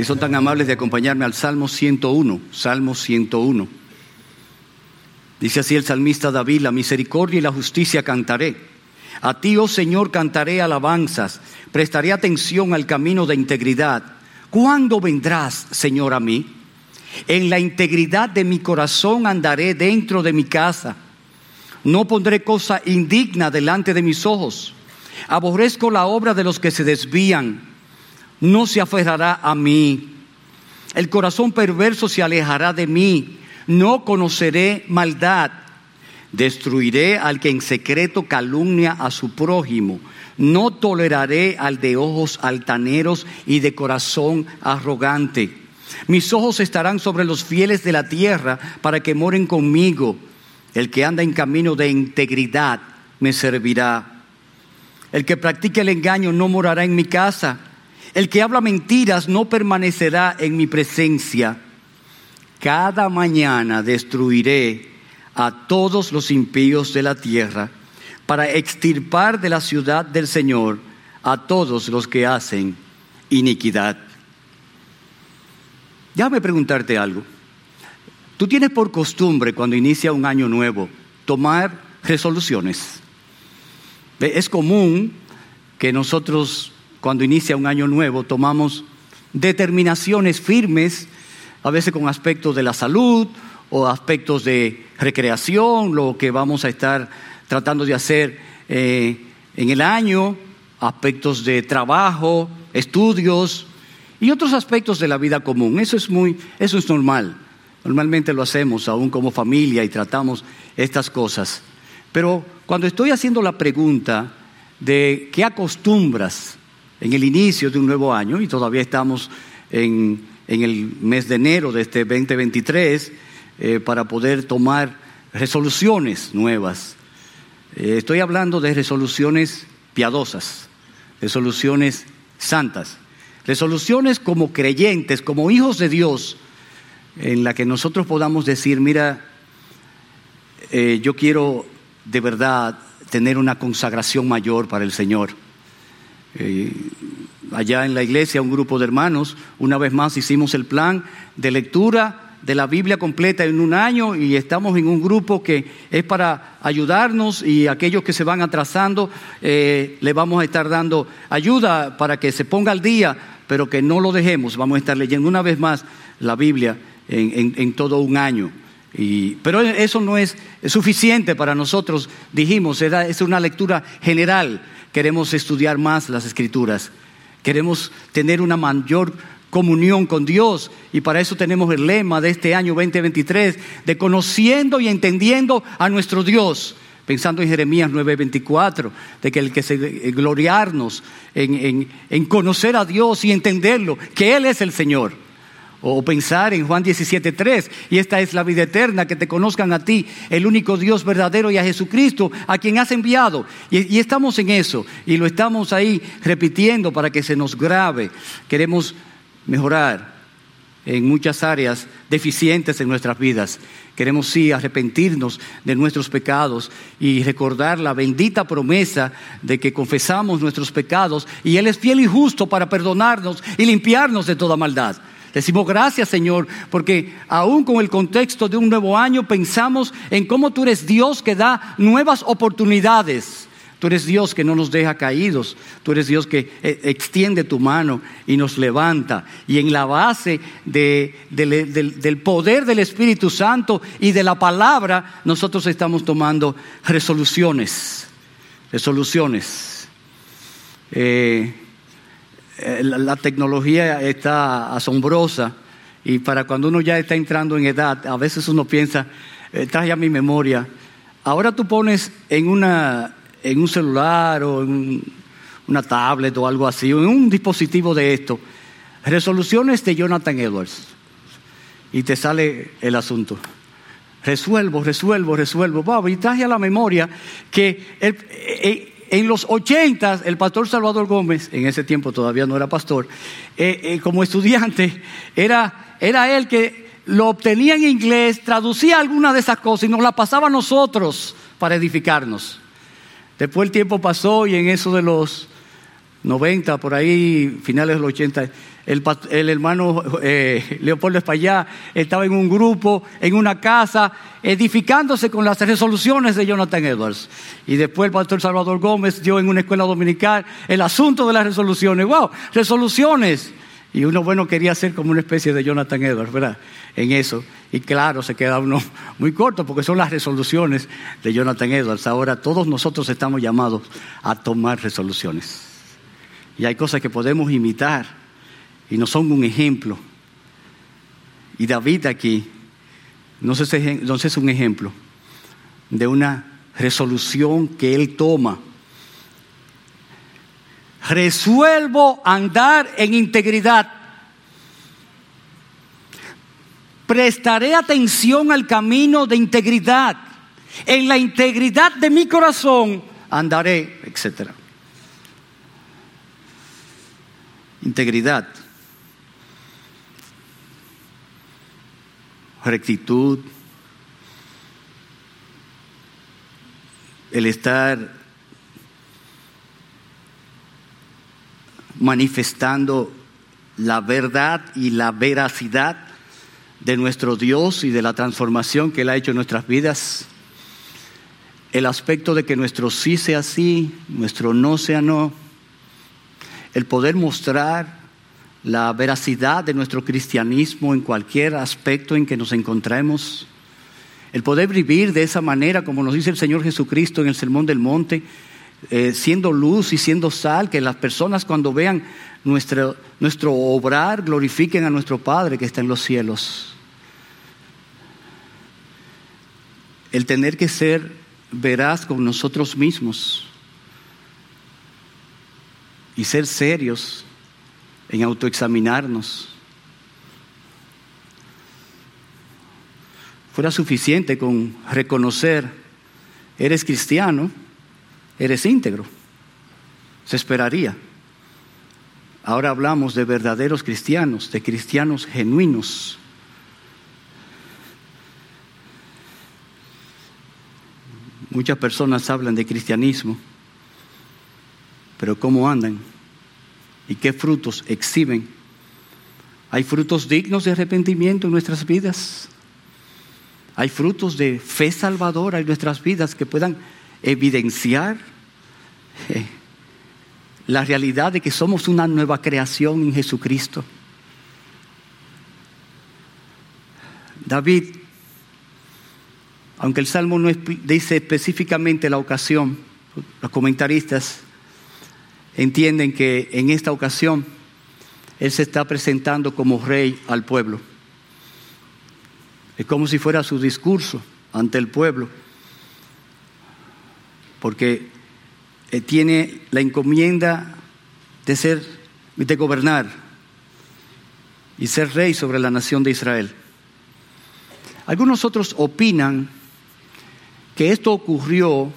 Si son tan amables de acompañarme al Salmo 101, Salmo 101. Dice así el salmista David, la misericordia y la justicia cantaré. A ti, oh Señor, cantaré alabanzas, prestaré atención al camino de integridad. ¿Cuándo vendrás, Señor, a mí? En la integridad de mi corazón andaré dentro de mi casa. No pondré cosa indigna delante de mis ojos. Aborrezco la obra de los que se desvían. No se aferrará a mí. El corazón perverso se alejará de mí. No conoceré maldad. Destruiré al que en secreto calumnia a su prójimo. No toleraré al de ojos altaneros y de corazón arrogante. Mis ojos estarán sobre los fieles de la tierra para que moren conmigo. El que anda en camino de integridad me servirá. El que practique el engaño no morará en mi casa. El que habla mentiras no permanecerá en mi presencia. Cada mañana destruiré a todos los impíos de la tierra para extirpar de la ciudad del Señor a todos los que hacen iniquidad. Déjame preguntarte algo. Tú tienes por costumbre cuando inicia un año nuevo tomar resoluciones. Es común que nosotros cuando inicia un año nuevo tomamos determinaciones firmes, a veces con aspectos de la salud o aspectos de recreación, lo que vamos a estar tratando de hacer eh, en el año, aspectos de trabajo, estudios, y otros aspectos de la vida común. Eso es muy, eso es normal. Normalmente lo hacemos aún como familia y tratamos estas cosas. Pero cuando estoy haciendo la pregunta de qué acostumbras en el inicio de un nuevo año, y todavía estamos en, el mes de enero de este 2023, eh, para poder tomar resoluciones nuevas. Eh, estoy hablando de resoluciones piadosas, resoluciones santas. Resoluciones como creyentes, como hijos de Dios, en la que nosotros podamos decir, mira, eh, yo quiero de verdad tener una consagración mayor para el Señor. Eh, allá en la iglesia, un grupo de hermanos, una vez más hicimos el plan de lectura de la Biblia completa en un año y estamos en un grupo que es para ayudarnos y aquellos que se van atrasando eh, le vamos a estar dando ayuda para que se ponga al día, pero que no lo dejemos. Vamos a estar leyendo una vez más la Biblia en, todo un año. Y, pero eso no es, suficiente para nosotros, dijimos, es una lectura general. Queremos estudiar más las escrituras, queremos tener una mayor comunión con Dios. Y para eso tenemos el lema de este año 2023, de conociendo y entendiendo a nuestro Dios. Pensando en Jeremías 9:24, de que el que se eh, gloriarnos en, en, conocer a Dios y entenderlo, que Él es el Señor. O pensar en Juan 17:3, y esta es la vida eterna, que te conozcan a ti, el único Dios verdadero, y a Jesucristo, a quien has enviado. Y, estamos en eso, y lo estamos ahí repitiendo para que se nos grave. Queremos mejorar en muchas áreas deficientes en nuestras vidas. Queremos sí arrepentirnos de nuestros pecados y recordar la bendita promesa de que confesamos nuestros pecados y Él es fiel y justo para perdonarnos y limpiarnos de toda maldad. Decimos gracias Señor, porque aún con el contexto de un nuevo año pensamos en cómo tú eres Dios que da nuevas oportunidades Tú eres Dios que no nos deja caídos. Tú eres Dios que eh, extiende tu mano y nos levanta. Y en la base del, poder del Espíritu Santo y de la palabra, nosotros estamos tomando resoluciones. Resoluciones. Eh, la, tecnología está asombrosa y para cuando uno ya está entrando en edad, a veces uno piensa, trae a mi memoria, ahora tú pones en una en un celular o en una tablet o algo así, o en un dispositivo de esto, resoluciones de Jonathan Edwards. Y te sale el asunto. Resuelvo, resuelvo, resuelvo. y traje a la memoria que eh, en los ochentas el pastor Salvador Gómez, en ese tiempo todavía no era pastor, eh, eh, como estudiante, era, era él que lo obtenía en inglés, traducía alguna de esas cosas y nos la pasaba a nosotros para edificarnos. Después el tiempo pasó y en eso de los 90, por ahí, finales del 80, el, el hermano eh, Leopoldo Espallá estaba en un grupo, en una casa, edificándose con las resoluciones de Jonathan Edwards. Y después el pastor Salvador Gómez dio en una escuela dominical el asunto de las resoluciones. ¡Wow! Resoluciones. Y uno, bueno, quería ser como una especie de Jonathan Edwards, ¿verdad? En eso. Y claro, se queda uno muy corto porque son las resoluciones de Jonathan Edwards. Ahora todos nosotros estamos llamados a tomar resoluciones. Y hay cosas que podemos imitar y no son un ejemplo. Y David aquí no sé si es un ejemplo de una resolución que él toma resuelvo andar en integridad. Prestaré atención al camino de integridad. En la integridad de mi corazón andaré, etc. Integridad. Rectitud. El estar manifestando la verdad y la veracidad de nuestro Dios y de la transformación que Él ha hecho en nuestras vidas. El aspecto de que nuestro sí sea sí, nuestro no sea no. El poder mostrar la veracidad de nuestro cristianismo en cualquier aspecto en que nos encontremos. El poder vivir de esa manera, como nos dice el Señor Jesucristo en el Sermón del Monte, eh, siendo luz y siendo sal, que las personas cuando vean nuestro, nuestro obrar glorifiquen a nuestro Padre que está en los cielos. El tener que ser veraz con nosotros mismos y ser serios en autoexaminarnos. Fuera suficiente con reconocer, eres cristiano, eres íntegro. Se esperaría. Ahora hablamos de verdaderos cristianos, de cristianos genuinos. Muchas personas hablan de cristianismo, pero ¿cómo andan? ¿Y qué frutos exhiben? ¿Hay frutos dignos de arrepentimiento en nuestras vidas? ¿Hay frutos de fe salvadora en nuestras vidas que puedan evidenciar eh, la realidad de que somos una nueva creación en Jesucristo. David, aunque el Salmo no dice específicamente la ocasión, los comentaristas entienden que en esta ocasión Él se está presentando como rey al pueblo. Es como si fuera su discurso ante el pueblo porque eh, tiene la encomienda de ser, de gobernar y ser rey sobre la nación de Israel. Algunos otros opinan que esto ocurrió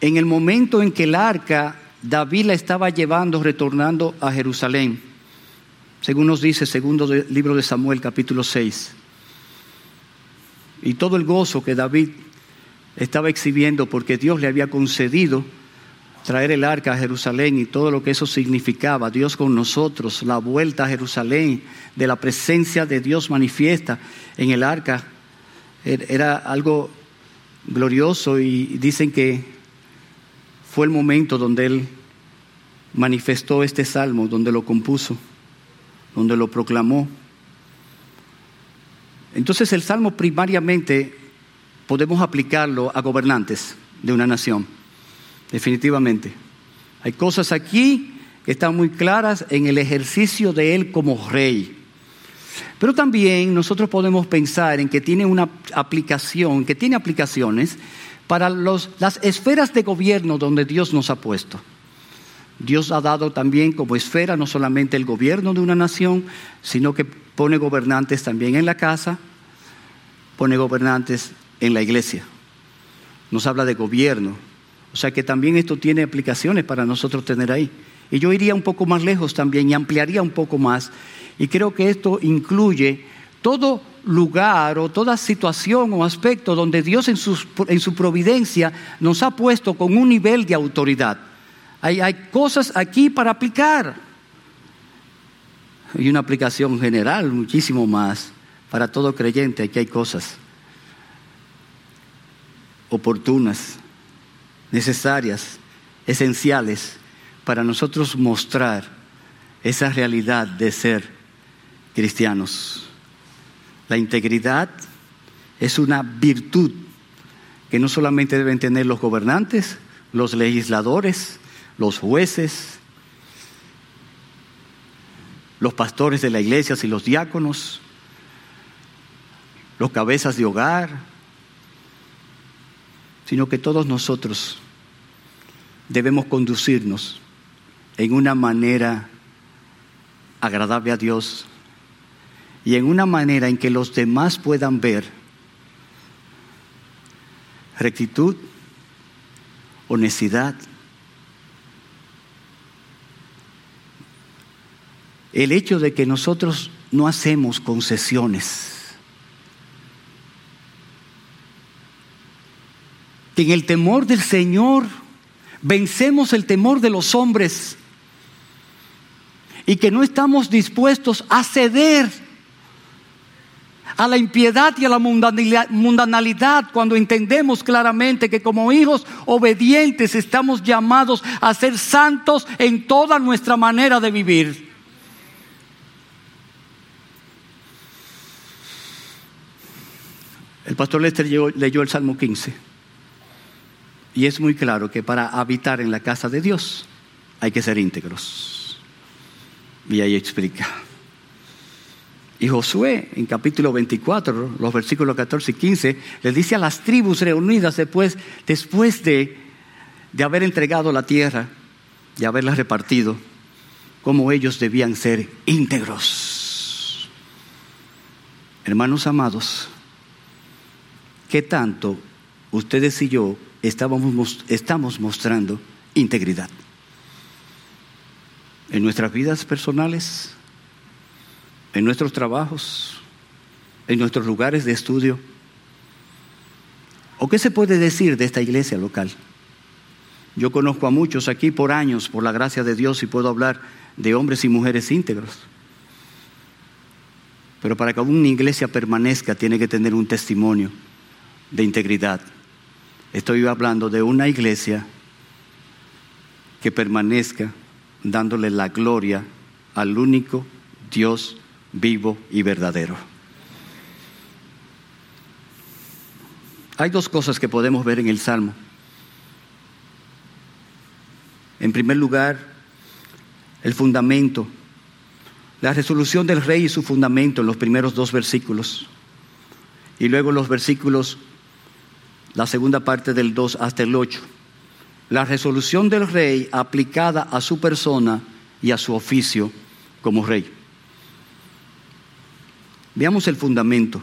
en el momento en que el arca David la estaba llevando, retornando a Jerusalén, según nos dice segundo libro de Samuel capítulo 6. Y todo el gozo que David estaba exhibiendo porque Dios le había concedido traer el arca a Jerusalén y todo lo que eso significaba, Dios con nosotros, la vuelta a Jerusalén, de la presencia de Dios manifiesta en el arca, er, era algo glorioso y dicen que fue el momento donde él manifestó este salmo, donde lo compuso, donde lo proclamó. Entonces el salmo primariamente podemos aplicarlo a gobernantes de una nación, definitivamente. Hay cosas aquí que están muy claras en el ejercicio de él como rey. Pero también nosotros podemos pensar en que tiene una aplicación, que tiene aplicaciones para los, las esferas de gobierno donde Dios nos ha puesto. Dios ha dado también como esfera no solamente el gobierno de una nación, sino que pone gobernantes también en la casa, pone gobernantes en la iglesia. Nos habla de gobierno. O sea que también esto tiene aplicaciones para nosotros tener ahí. Y yo iría un poco más lejos también y ampliaría un poco más. Y creo que esto incluye todo lugar o toda situación o aspecto donde Dios en, en su providencia nos ha puesto con un nivel de autoridad. Hay, hay cosas aquí para aplicar. Y una aplicación general, muchísimo más. Para todo creyente aquí hay cosas oportunas, necesarias, esenciales para nosotros mostrar esa realidad de ser cristianos. La integridad es una virtud que no solamente deben tener los gobernantes, los legisladores, los jueces, los pastores de la iglesia y los diáconos, los cabezas de hogar, sino que todos nosotros debemos conducirnos en una manera agradable a Dios y en una manera en que los demás puedan ver rectitud, honestidad, el hecho de que nosotros no hacemos concesiones, que en el temor del Señor vencemos el temor de los hombres y que no estamos dispuestos a ceder a la impiedad y a la mundanalidad cuando entendemos claramente que como hijos obedientes estamos llamados a ser santos en toda nuestra manera de vivir. El pastor Lester leyó, el Salmo 15 y es muy claro que para habitar en la casa de Dios hay que ser íntegros. Y ahí explica. Y Josué, en capítulo 24, los versículos 14 y 15, le dice a las tribus reunidas después, después de, de haber entregado la tierra, de haberla repartido, cómo ellos debían ser íntegros. Hermanos amados, ¿qué tanto ustedes y yo estamos, estamos mostrando integridad? En nuestras vidas personales, en nuestros trabajos, en nuestros lugares de estudio? ¿O qué se puede decir de esta iglesia local? Yo conozco a muchos aquí por años, por la gracia de Dios, y puedo hablar de hombres y mujeres íntegros. Pero para que una iglesia permanezca tiene que tener un testimonio de integridad. Estoy hablando de una iglesia que permanezca dándole la gloria al único Dios vivo y verdadero. Hay dos cosas que podemos ver en el Salmo. En primer lugar, el fundamento, la resolución del rey y su fundamento en los primeros dos versículos. Y luego los versículos, la segunda parte del 2 hasta el 8. La resolución del rey aplicada a su persona y a su oficio como rey. Veamos el fundamento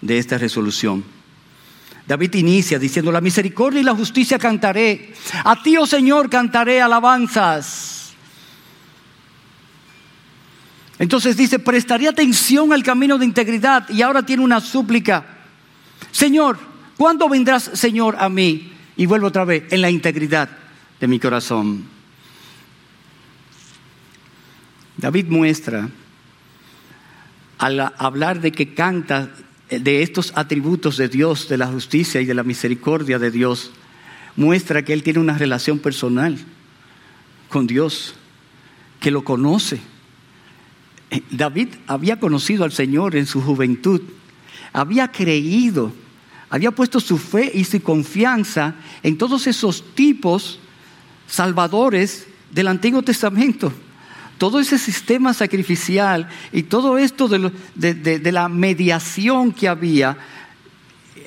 de esta resolución. David inicia diciendo, la misericordia y la justicia cantaré. A ti, oh Señor, cantaré alabanzas. Entonces dice, prestaré atención al camino de integridad y ahora tiene una súplica. Señor, ¿cuándo vendrás, Señor, a mí? Y vuelvo otra vez, en la integridad de mi corazón. David muestra al hablar de que canta de estos atributos de Dios, de la justicia y de la misericordia de Dios, muestra que él tiene una relación personal con Dios, que lo conoce. Eh, David había conocido al Señor en su juventud, había creído, había puesto su fe y su confianza en todos esos tipos salvadores del Antiguo Testamento todo ese sistema sacrificial y todo esto de, la mediación que había,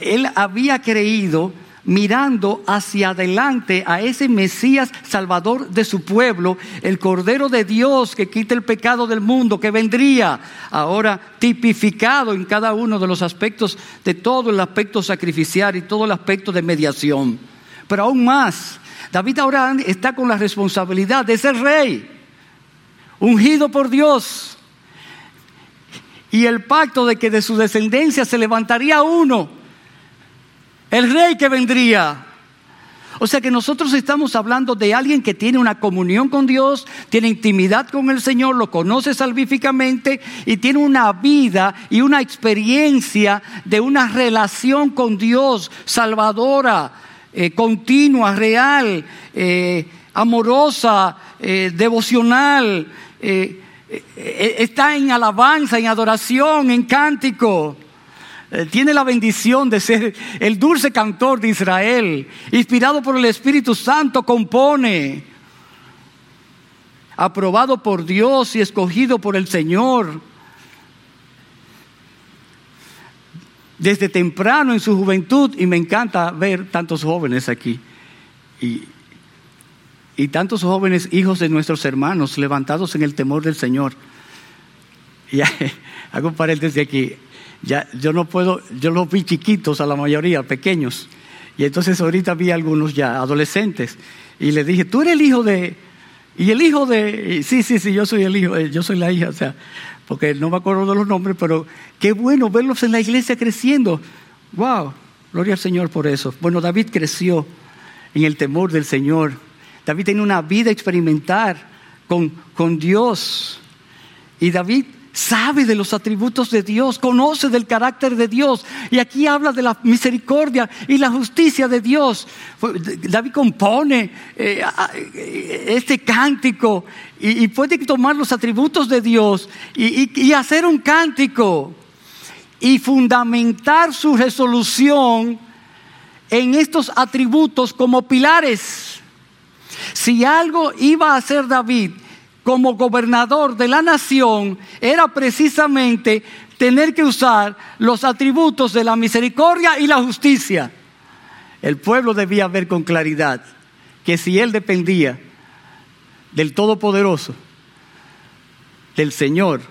él había creído mirando hacia adelante a ese Mesías Salvador de su pueblo, el Cordero de Dios que quita el pecado del mundo, que vendría ahora tipificado en cada uno de los aspectos, de todo el aspecto sacrificial y todo el aspecto de mediación. Pero aún más, David ahora está con la responsabilidad de ser rey ungido por Dios. Y el pacto de que de su descendencia se levantaría uno, el rey que vendría. O sea que nosotros estamos hablando de alguien que tiene una comunión con Dios, tiene intimidad con el Señor, lo conoce salvíficamente y tiene una vida y una experiencia de una relación con Dios salvadora, eh, continua, real, eh, amorosa, eh, devocional. Está en alabanza, en adoración, en cántico. Eh, tiene la bendición de ser el dulce cantor de Israel, inspirado por el Espíritu Santo, compone, aprobado por Dios y escogido por el Señor. Desde temprano en su juventud, y me encanta ver tantos jóvenes aquí, y tantos jóvenes hijos de nuestros hermanos levantados en el temor del Señor. Y hago un paréntesis aquí ya yo no puedo, yo los vi chiquitos a la mayoría, pequeños. Y entonces ahorita vi algunos ya, adolescentes. Y le dije, tú eres el hijo de... Y el hijo de... Sí, sí, sí, yo soy el hijo, yo soy la hija, o sea, porque no me acuerdo de los nombres, pero qué bueno verlos en la iglesia creciendo. ¡Wow! Gloria al Señor por eso. Bueno, David creció en el temor del Señor. David tiene una vida experimentar con, con Dios. Y David sabe de los atributos de Dios, conoce del carácter de Dios. Y aquí habla de la misericordia y la justicia de Dios. David compone eh, este cántico y, puede tomar los atributos de Dios y hacer un cántico y fundamentar su resolución en estos atributos como pilares. Si algo iba a hacer David, como gobernador de la nación era precisamente tener que usar los atributos de la misericordia y la justicia. El pueblo debía ver con claridad que si él dependía del Todopoderoso, del Señor,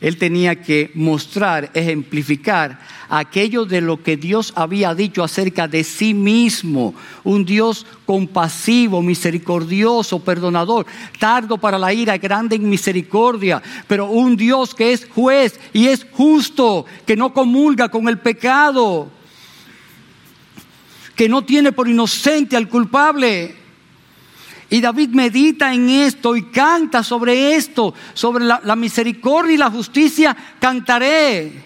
él tenía que mostrar, ejemplificar aquello de lo que Dios había dicho acerca de sí mismo. Un Dios compasivo, misericordioso, perdonador, tardo para la ira, grande en misericordia, pero un Dios que es juez y es justo, que no comulga con el pecado, que no tiene por inocente al culpable. Y David medita en esto y canta sobre esto, sobre la, misericordia y la justicia, cantaré.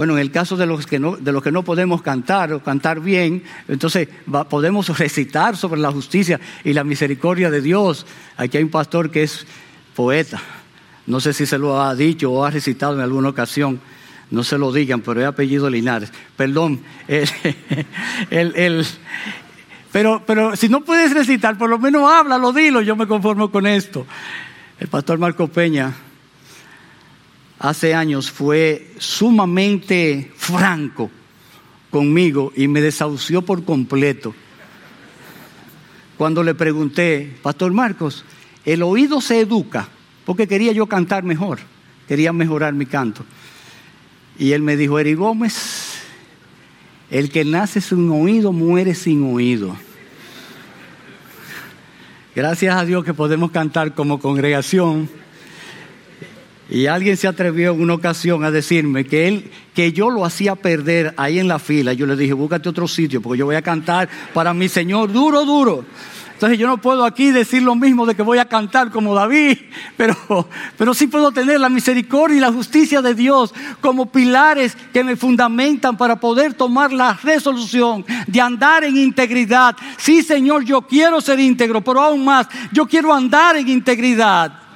Bueno, en el caso de los que no, de los que no podemos cantar o cantar bien, entonces podemos recitar sobre la justicia y la misericordia de Dios. Aquí hay un pastor que es poeta. No sé si se lo ha dicho o ha recitado en alguna ocasión. No se lo digan, pero es apellido Linares. Perdón. el, pero, pero si no puedes recitar, por lo menos háblalo, dilo, yo me conformo con esto. El pastor Marco Peña hace años fue sumamente franco conmigo y me desahució por completo. Cuando le pregunté, Pastor Marcos, el oído se educa, porque quería yo cantar mejor, quería mejorar mi canto. Y él me dijo, Eri Gómez, el que nace sin oído muere sin oído. Gracias a Dios que podemos cantar como congregación. Y alguien se atrevió en una ocasión a decirme que él, que yo lo hacía perder ahí en la fila. Yo le dije, búscate otro sitio, porque yo voy a cantar para mi Señor duro, duro. Entonces yo no puedo aquí decir lo mismo de que voy a cantar como David, pero, pero sí puedo tener la misericordia y la justicia de Dios como pilares que me fundamentan para poder tomar la resolución de andar en integridad. Sí, Señor, yo quiero ser íntegro, pero aún más, yo quiero andar en integridad.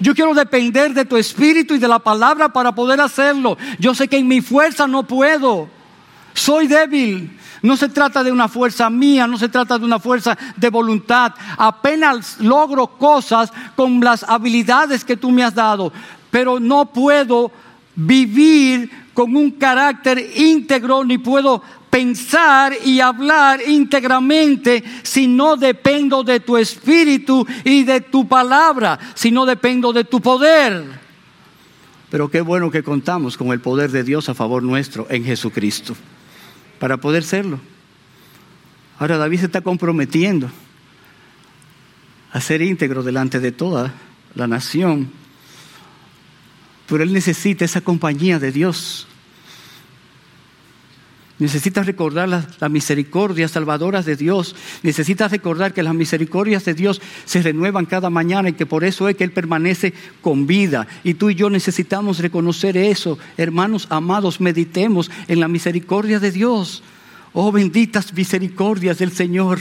Yo quiero depender de tu espíritu y de la palabra para poder hacerlo. Yo sé que en mi fuerza no puedo. Soy débil. No se trata de una fuerza mía, no se trata de una fuerza de voluntad. Apenas logro cosas con las habilidades que tú me has dado, pero no puedo vivir con un carácter íntegro ni puedo pensar y hablar íntegramente si no dependo de tu espíritu y de tu palabra, si no dependo de tu poder. Pero qué bueno que contamos con el poder de Dios a favor nuestro en Jesucristo para poder serlo. Ahora David se está comprometiendo a ser íntegro delante de toda la nación, pero él necesita esa compañía de Dios. Necesitas recordar las, misericordias salvadoras de Dios. Necesitas recordar que las misericordias de Dios se renuevan cada mañana y que por eso es que Él permanece con vida. Y tú y yo necesitamos reconocer eso. Hermanos amados, meditemos en la misericordia de Dios. Oh benditas misericordias del Señor.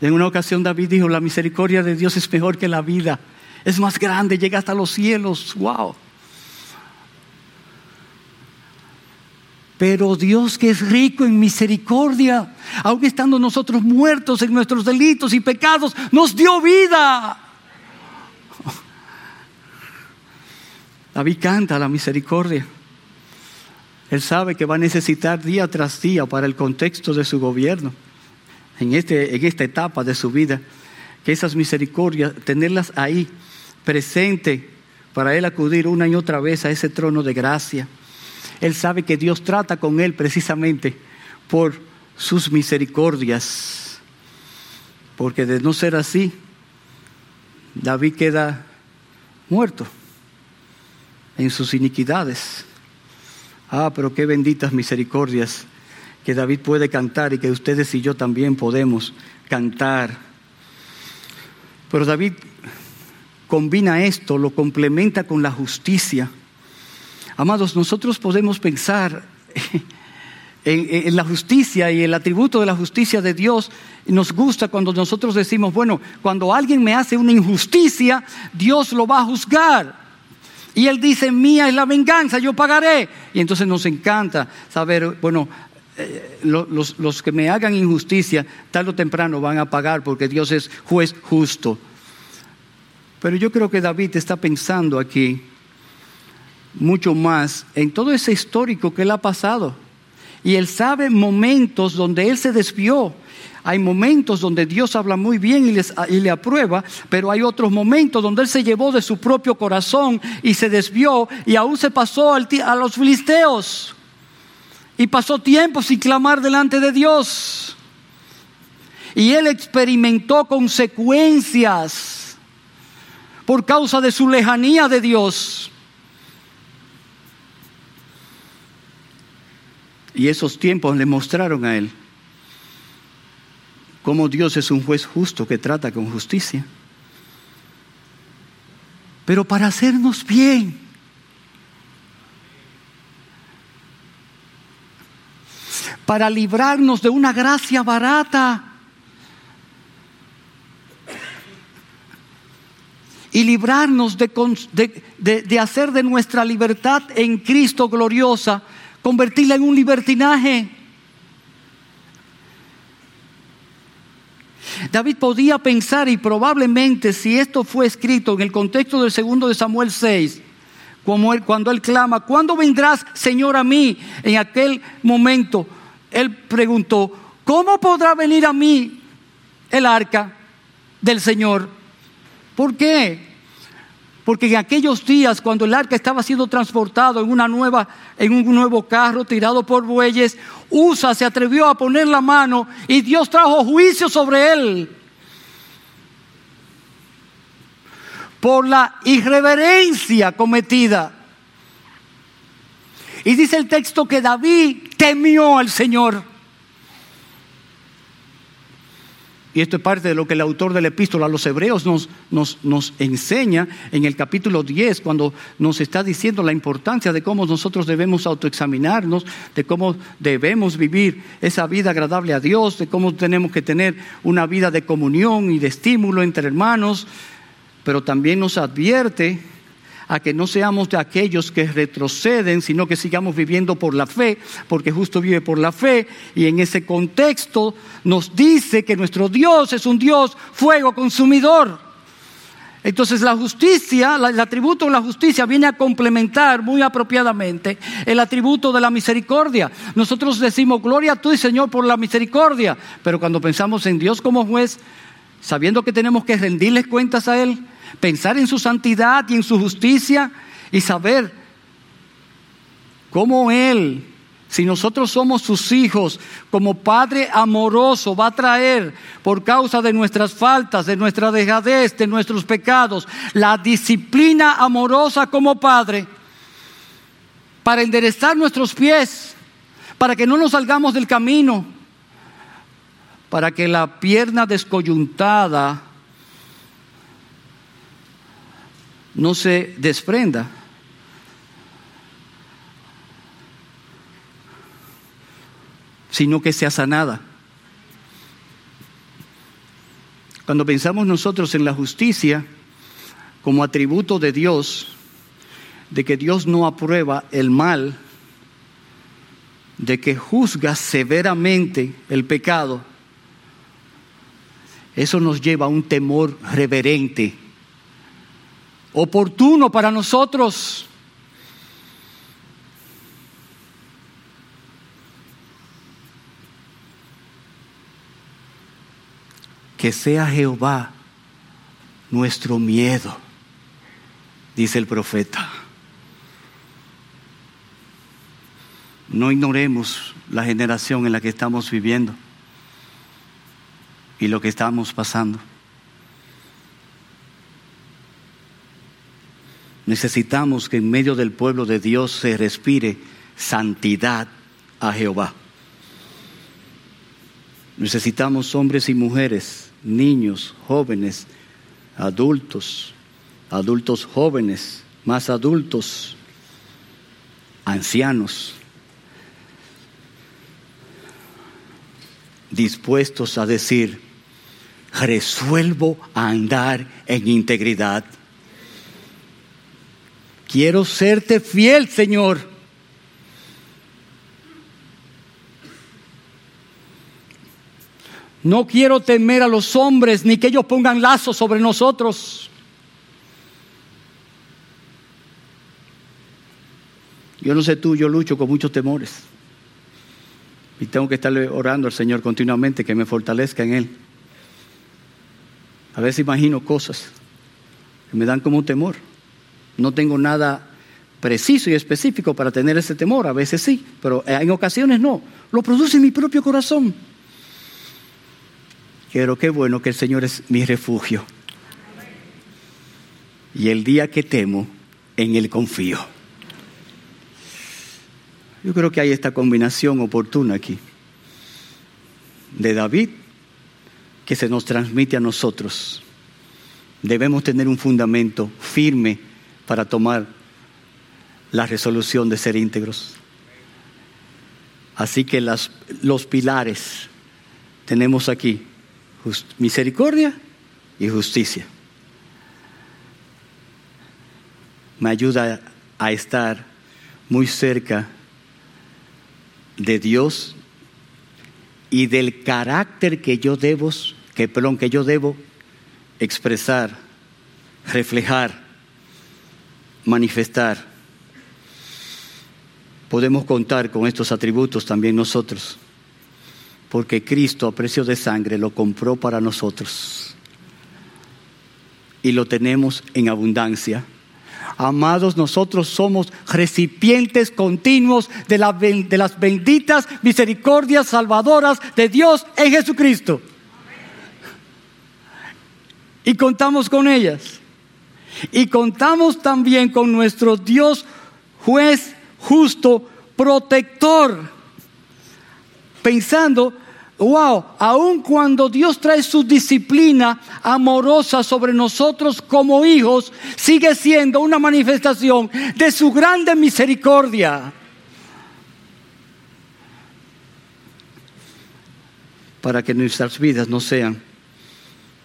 En una ocasión David dijo, la misericordia de Dios es mejor que la vida. Es más grande, llega hasta los cielos. Wow. Pero Dios que es rico en misericordia, aunque estando nosotros muertos en nuestros delitos y pecados, nos dio vida. David canta la misericordia. Él sabe que va a necesitar día tras día para el contexto de su gobierno, en, este, en esta etapa de su vida, que esas misericordias, tenerlas ahí presente para él acudir una y otra vez a ese trono de gracia él sabe que Dios trata con él precisamente por sus misericordias. Porque de no ser así, David queda muerto en sus iniquidades. Ah, pero qué benditas misericordias que David puede cantar y que ustedes y yo también podemos cantar. Pero David combina esto, lo complementa con la justicia Amados, nosotros podemos pensar en, la justicia y el atributo de la justicia de Dios. Nos gusta cuando nosotros decimos, bueno, cuando alguien me hace una injusticia, Dios lo va a juzgar. Y Él dice, mía es la venganza, yo pagaré. Y entonces nos encanta saber, bueno, eh, los, los que me hagan injusticia, tarde o temprano van a pagar porque Dios es juez justo. Pero yo creo que David está pensando aquí mucho más en todo ese histórico que él ha pasado. Y él sabe momentos donde él se desvió. Hay momentos donde Dios habla muy bien y, le aprueba, pero hay otros momentos donde él se llevó de su propio corazón y se desvió y aún se pasó a los filisteos. Y pasó tiempo sin clamar delante de Dios. Y él experimentó consecuencias por causa de su lejanía de Dios. Y esos tiempos le mostraron a él cómo Dios es un juez justo que trata con justicia. Pero para hacernos bien, para librarnos de una gracia barata y librarnos de, de, hacer de nuestra libertad en Cristo gloriosa convertirla en un libertinaje. David podía pensar y probablemente si esto fue escrito en el contexto del segundo de Samuel 6, como él, cuando él clama, ¿cuándo vendrás, Señor, a mí? En aquel momento, él preguntó, ¿cómo podrá venir a mí el arca del Señor? ¿Por qué? Porque en aquellos días, cuando el arca estaba siendo transportado en, una nueva, en un nuevo carro tirado por bueyes, Usa se atrevió a poner la mano y Dios trajo juicio sobre él. Por la irreverencia cometida. Y dice el texto que David temió al Señor. Y esto es parte de lo que el autor de la epístola a los hebreos nos, nos, nos, enseña en el capítulo 10, cuando nos está diciendo la importancia de cómo nosotros debemos autoexaminarnos, de cómo debemos vivir esa vida agradable a Dios, de cómo tenemos que tener una vida de comunión y de estímulo entre hermanos, pero también nos advierte a que no seamos de aquellos que retroceden, sino que sigamos viviendo por la fe, porque justo vive por la fe, y en ese contexto nos dice que nuestro Dios es un Dios fuego consumidor. Entonces la justicia, el atributo de la justicia viene a complementar muy apropiadamente el atributo de la misericordia. Nosotros decimos, gloria a tú, Señor, por la misericordia, pero cuando pensamos en Dios como juez, sabiendo que tenemos que rendirles cuentas a Él, pensar en su santidad y en su justicia y saber cómo Él, si nosotros somos sus hijos, como Padre amoroso, va a traer por causa de nuestras faltas, de nuestra dejadez, de nuestros pecados, la disciplina amorosa como Padre para enderezar nuestros pies para que no nos salgamos del camino, para que la pierna descoyuntada no se desprenda. sino que sea sanada. Cuando pensamos nosotros en la justicia como atributo de Dios, de que Dios no aprueba el mal, de que juzga severamente el pecado, eso nos lleva a un temor reverente, oportuno para nosotros. Que sea Jehová nuestro miedo, dice el profeta. No ignoremos la generación en la que estamos viviendo y lo que estamos pasando. Necesitamos que en medio del pueblo de Dios se respire santidad a Jehová. Necesitamos hombres y mujeres, niños, jóvenes, adultos, adultos jóvenes, más adultos, ancianos, dispuestos a decir, resuelvo a andar en integridad. Quiero serte fiel, Señor. No quiero temer a los hombres ni que ellos pongan lazos sobre nosotros. Yo no sé tú, yo lucho con muchos temores. Y tengo que estarle orando al Señor continuamente que me fortalezca en Él. A veces imagino cosas que me dan como temor. No tengo nada preciso y específico para tener ese temor. A veces sí, pero en ocasiones no. Lo produce mi propio corazón. Pero qué bueno que el Señor es mi refugio. Y el día que temo, en Él confío. Yo creo que hay esta combinación oportuna aquí de David que se nos transmite a nosotros. Debemos tener un fundamento firme para tomar la resolución de ser íntegros. Así que los pilares tenemos aquí misericordia y justicia. Me ayuda a estar muy cerca de Dios y del carácter que yo debo, que, que yo debo expresar, reflejar, manifestar. Podemos contar con estos atributos también nosotros, porque Cristo a precio de sangre lo compró para nosotros y lo tenemos en abundancia Amados, nosotros somos recipientes continuos de, las benditas misericordias salvadoras de Dios en Jesucristo. Y contamos con ellas. Y contamos también con nuestro Dios juez justo, protector, pensando wow, aun cuando Dios trae su disciplina amorosa sobre nosotros como hijos, sigue siendo una manifestación de su grande misericordia. Para que nuestras vidas no sean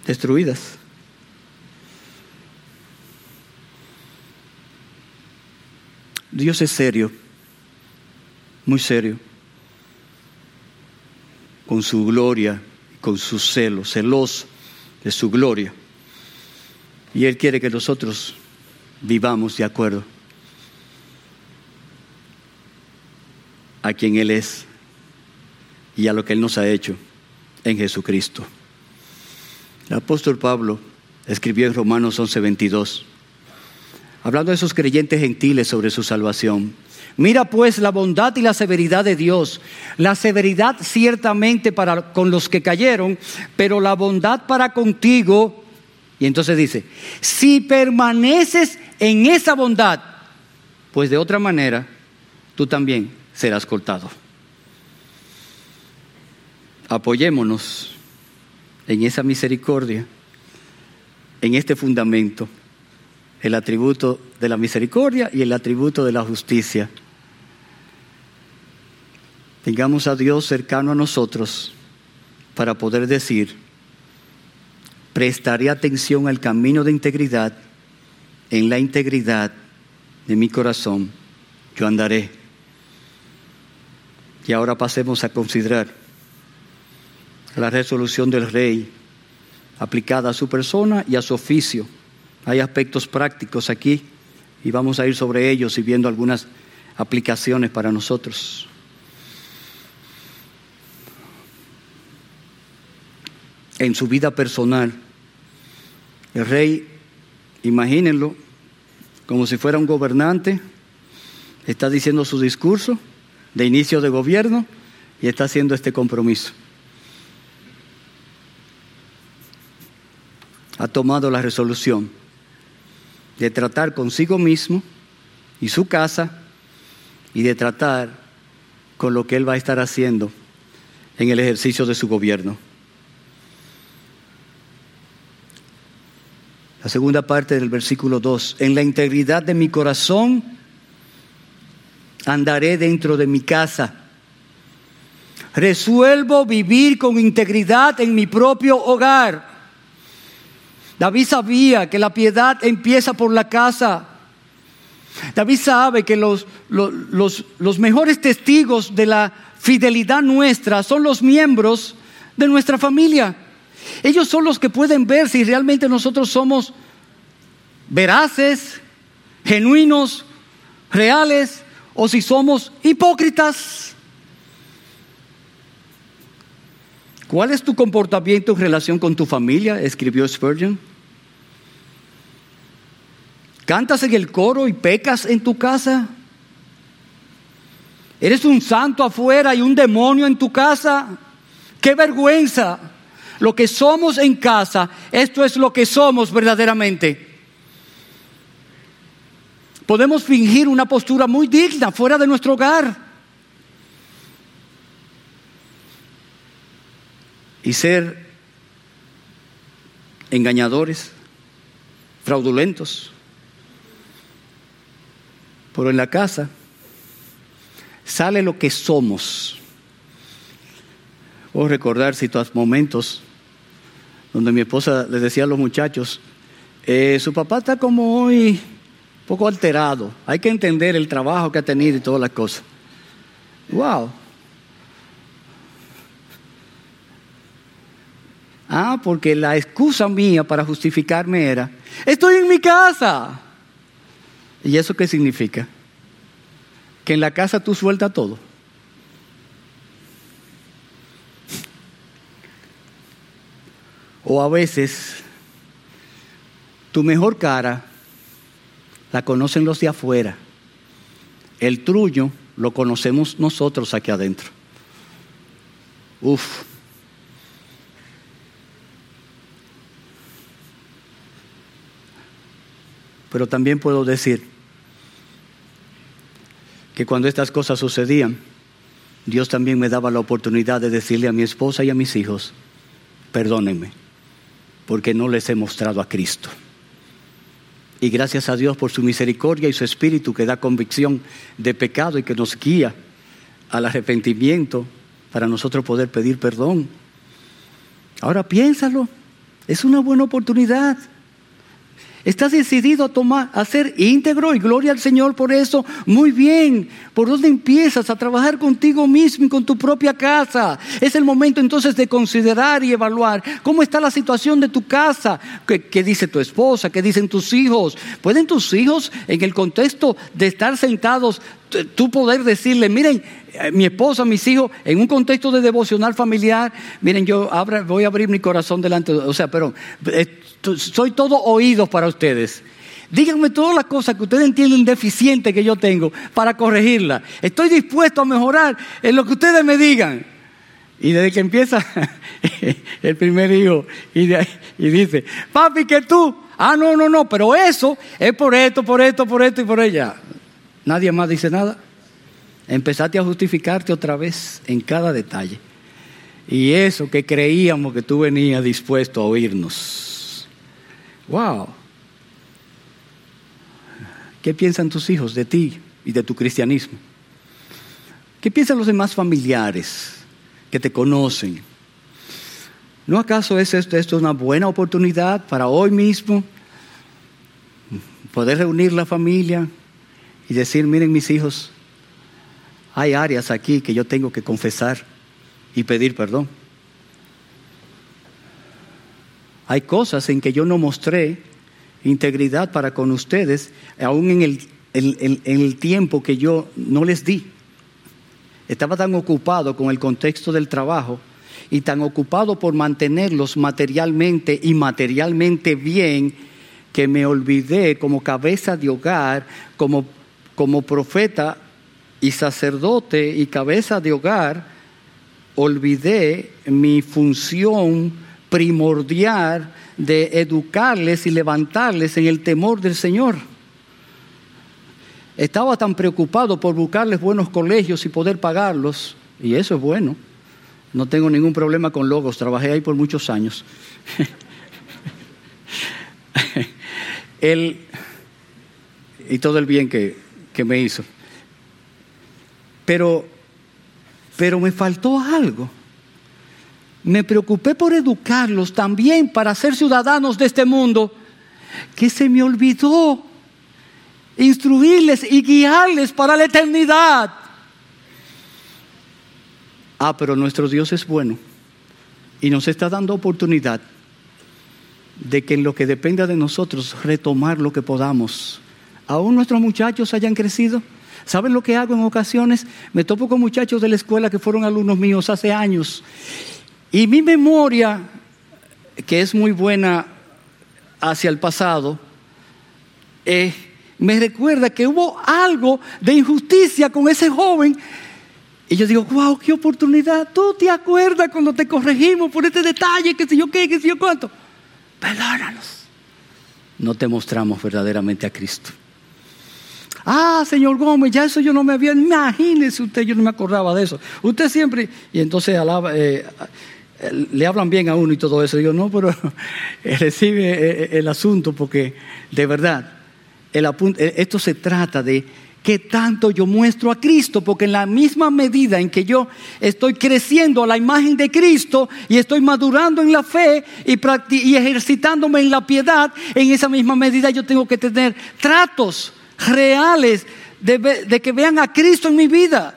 destruidas. Dios es serio, muy serio con su gloria, con su celo, celoso de su gloria. Y Él quiere que nosotros vivamos de acuerdo a quien Él es y a lo que Él nos ha hecho en Jesucristo. El apóstol Pablo escribió en Romanos 11:22, hablando de esos creyentes gentiles sobre su salvación. Mira pues la bondad y la severidad de Dios. La severidad ciertamente para con los que cayeron, pero la bondad para contigo. Y entonces dice, si permaneces en esa bondad, pues de otra manera tú también serás cortado. apoyémonos en esa misericordia, en este fundamento, el atributo de la misericordia y el atributo de la justicia. Tengamos a Dios cercano a nosotros para poder decir, prestaré atención al camino de integridad, en la integridad de mi corazón yo andaré. Y ahora pasemos a considerar la resolución del rey aplicada a su persona y a su oficio. Hay aspectos prácticos aquí y vamos a ir sobre ellos y viendo algunas aplicaciones para nosotros. En su vida personal, el rey, imagínenlo, como si fuera un gobernante, está diciendo su discurso de inicio de gobierno y está haciendo este compromiso. Ha tomado la resolución de tratar consigo mismo y su casa y de tratar con lo que él va a estar haciendo en el ejercicio de su gobierno. La segunda parte del versículo 2, en la integridad de mi corazón andaré dentro de mi casa. Resuelvo vivir con integridad en mi propio hogar. David sabía que la piedad empieza por la casa. David sabe que los, los, los, mejores testigos de la fidelidad nuestra son los miembros de nuestra familia. Ellos son los que pueden ver si realmente nosotros somos veraces, genuinos, reales, o si somos hipócritas. ¿Cuál es tu comportamiento en relación con tu familia? Escribió Spurgeon. ¿Cantas en el coro y pecas en tu casa? ¿Eres un santo afuera y un demonio en tu casa? ¡Qué vergüenza! Lo que somos en casa, esto es lo que somos verdaderamente. Podemos fingir una postura muy digna fuera de nuestro hogar y ser engañadores, fraudulentos. Pero en la casa sale lo que somos. O recordar ciertos momentos donde mi esposa le decía a los muchachos, eh, su papá está como hoy un poco alterado, hay que entender el trabajo que ha tenido y todas las cosas. ¡Wow! Ah, porque la excusa mía para justificarme era, estoy en mi casa. ¿Y eso qué significa? Que en la casa tú sueltas todo. O a veces tu mejor cara la conocen los de afuera. El trullo lo conocemos nosotros aquí adentro. Uf. Pero también puedo decir que cuando estas cosas sucedían, Dios también me daba la oportunidad de decirle a mi esposa y a mis hijos, perdónenme, porque no les he mostrado a Cristo. Y gracias a Dios por su misericordia y su espíritu que da convicción de pecado y que nos guía al arrepentimiento para nosotros poder pedir perdón. Ahora piénsalo, es una buena oportunidad. Estás decidido a tomar, a ser íntegro y gloria al Señor por eso. Muy bien. ¿Por dónde empiezas? A trabajar contigo mismo y con tu propia casa. Es el momento entonces de considerar y evaluar cómo está la situación de tu casa. ¿Qué, qué dice tu esposa? ¿Qué dicen tus hijos? ¿Pueden tus hijos, en el contexto de estar sentados, tú poder decirle, miren, eh, mi esposa, mis hijos, en un contexto de devocional familiar, miren, yo voy a abrir mi corazón delante, o sea, pero eh, soy todo oídos para ustedes. Díganme todas las cosas que ustedes entienden deficiente que yo tengo para corregirla. Estoy dispuesto a mejorar en lo que ustedes me digan. Y desde que empieza el primer hijo y, y dice, papi, que tú, ah, no, no, no, pero eso es por esto, por esto, por esto y por ella. Nadie más dice nada. Empezaste a justificarte otra vez en cada detalle. Y eso que creíamos que tú venías dispuesto a oírnos. Wow. ¿Qué piensan tus hijos de ti y de tu cristianismo? ¿Qué piensan los demás familiares que te conocen? ¿No acaso es esto, una buena oportunidad para hoy mismo poder reunir la familia y decir, miren mis hijos, hay áreas aquí que yo tengo que confesar y pedir perdón. Hay cosas en que yo no mostré integridad para con ustedes, aún en el, en el tiempo que yo no les di. Estaba tan ocupado con el contexto del trabajo y tan ocupado por mantenerlos materialmente y materialmente bien que me olvidé como cabeza de hogar, como, como profeta y sacerdote y cabeza de hogar, olvidé mi función primordial de educarles y levantarles en el temor del Señor. Estaba tan preocupado por buscarles buenos colegios y poder pagarlos, y eso es bueno. No tengo ningún problema con logos, trabajé ahí por muchos años. Él y todo el bien que, que me hizo. Pero, pero me faltó algo. Me preocupé por educarlos también para ser ciudadanos de este mundo, que se me olvidó instruirles y guiarles para la eternidad. Ah, pero nuestro Dios es bueno y nos está dando oportunidad de que en lo que dependa de nosotros retomar lo que podamos. Aún nuestros muchachos hayan crecido. ¿Saben lo que hago en ocasiones? Me topo con muchachos de la escuela que fueron alumnos míos hace años. Y mi memoria, que es muy buena hacia el pasado, eh, me recuerda que hubo algo de injusticia con ese joven. Y yo digo, wow, qué oportunidad. ¿Tú te acuerdas cuando te corregimos por este detalle, que sé yo qué, que sé yo cuánto? Perdónanos. No te mostramos verdaderamente a Cristo. Ah, señor Gómez, ya eso yo no me había. Imagínese usted, yo no me acordaba de eso. Usted siempre. Y entonces alaba, eh, le hablan bien a uno y todo eso. Digo, no, pero recibe eh, el asunto porque de verdad, eh, esto se trata de qué tanto yo muestro a Cristo, porque en la misma medida en que yo estoy creciendo a la imagen de Cristo y estoy madurando en la fe y ejercitándome en la piedad, en esa misma medida yo tengo que tener tratos reales de, que vean a Cristo en mi vida.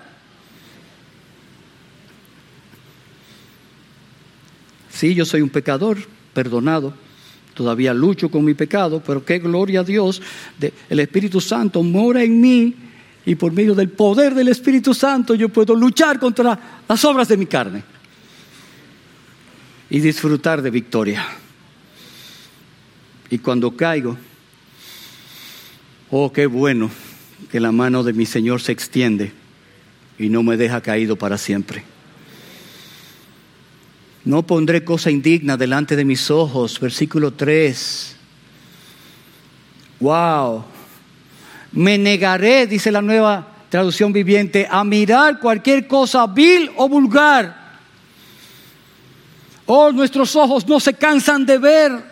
Sí, yo soy un pecador, perdonado. Todavía lucho con mi pecado, pero qué gloria a Dios. el Espíritu Santo mora en mí y por medio del poder del Espíritu Santo yo puedo luchar contra las obras de mi carne y disfrutar de victoria. Y cuando caigo, Oh, qué bueno que la mano de mi Señor se extiende y no me deja caído para siempre. No pondré cosa indigna delante de mis ojos. Versículo 3. Wow. Me negaré, dice la nueva traducción viviente, a mirar cualquier cosa vil o vulgar. Oh, nuestros ojos no se cansan de ver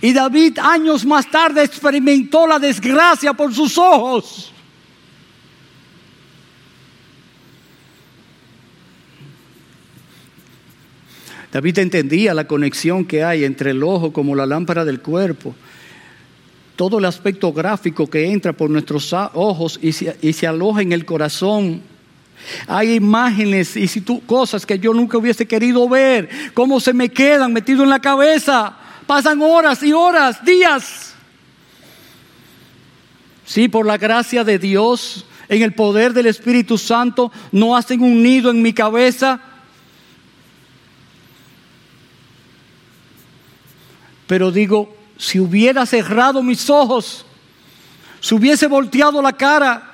y David años más tarde experimentó la desgracia por sus ojos. David entendía la conexión que hay entre el ojo como la lámpara del cuerpo. Todo el aspecto gráfico que entra por nuestros ojos y se, aloja en el corazón. Hay imágenes y cosas que yo nunca hubiese querido ver, cómo se me quedan metidos en la cabeza. Pasan horas y horas, días. Sí, por la gracia de Dios, en el poder del Espíritu Santo, no hacen un nido en mi cabeza. Pero digo, si hubiera cerrado mis ojos, si hubiese volteado la cara,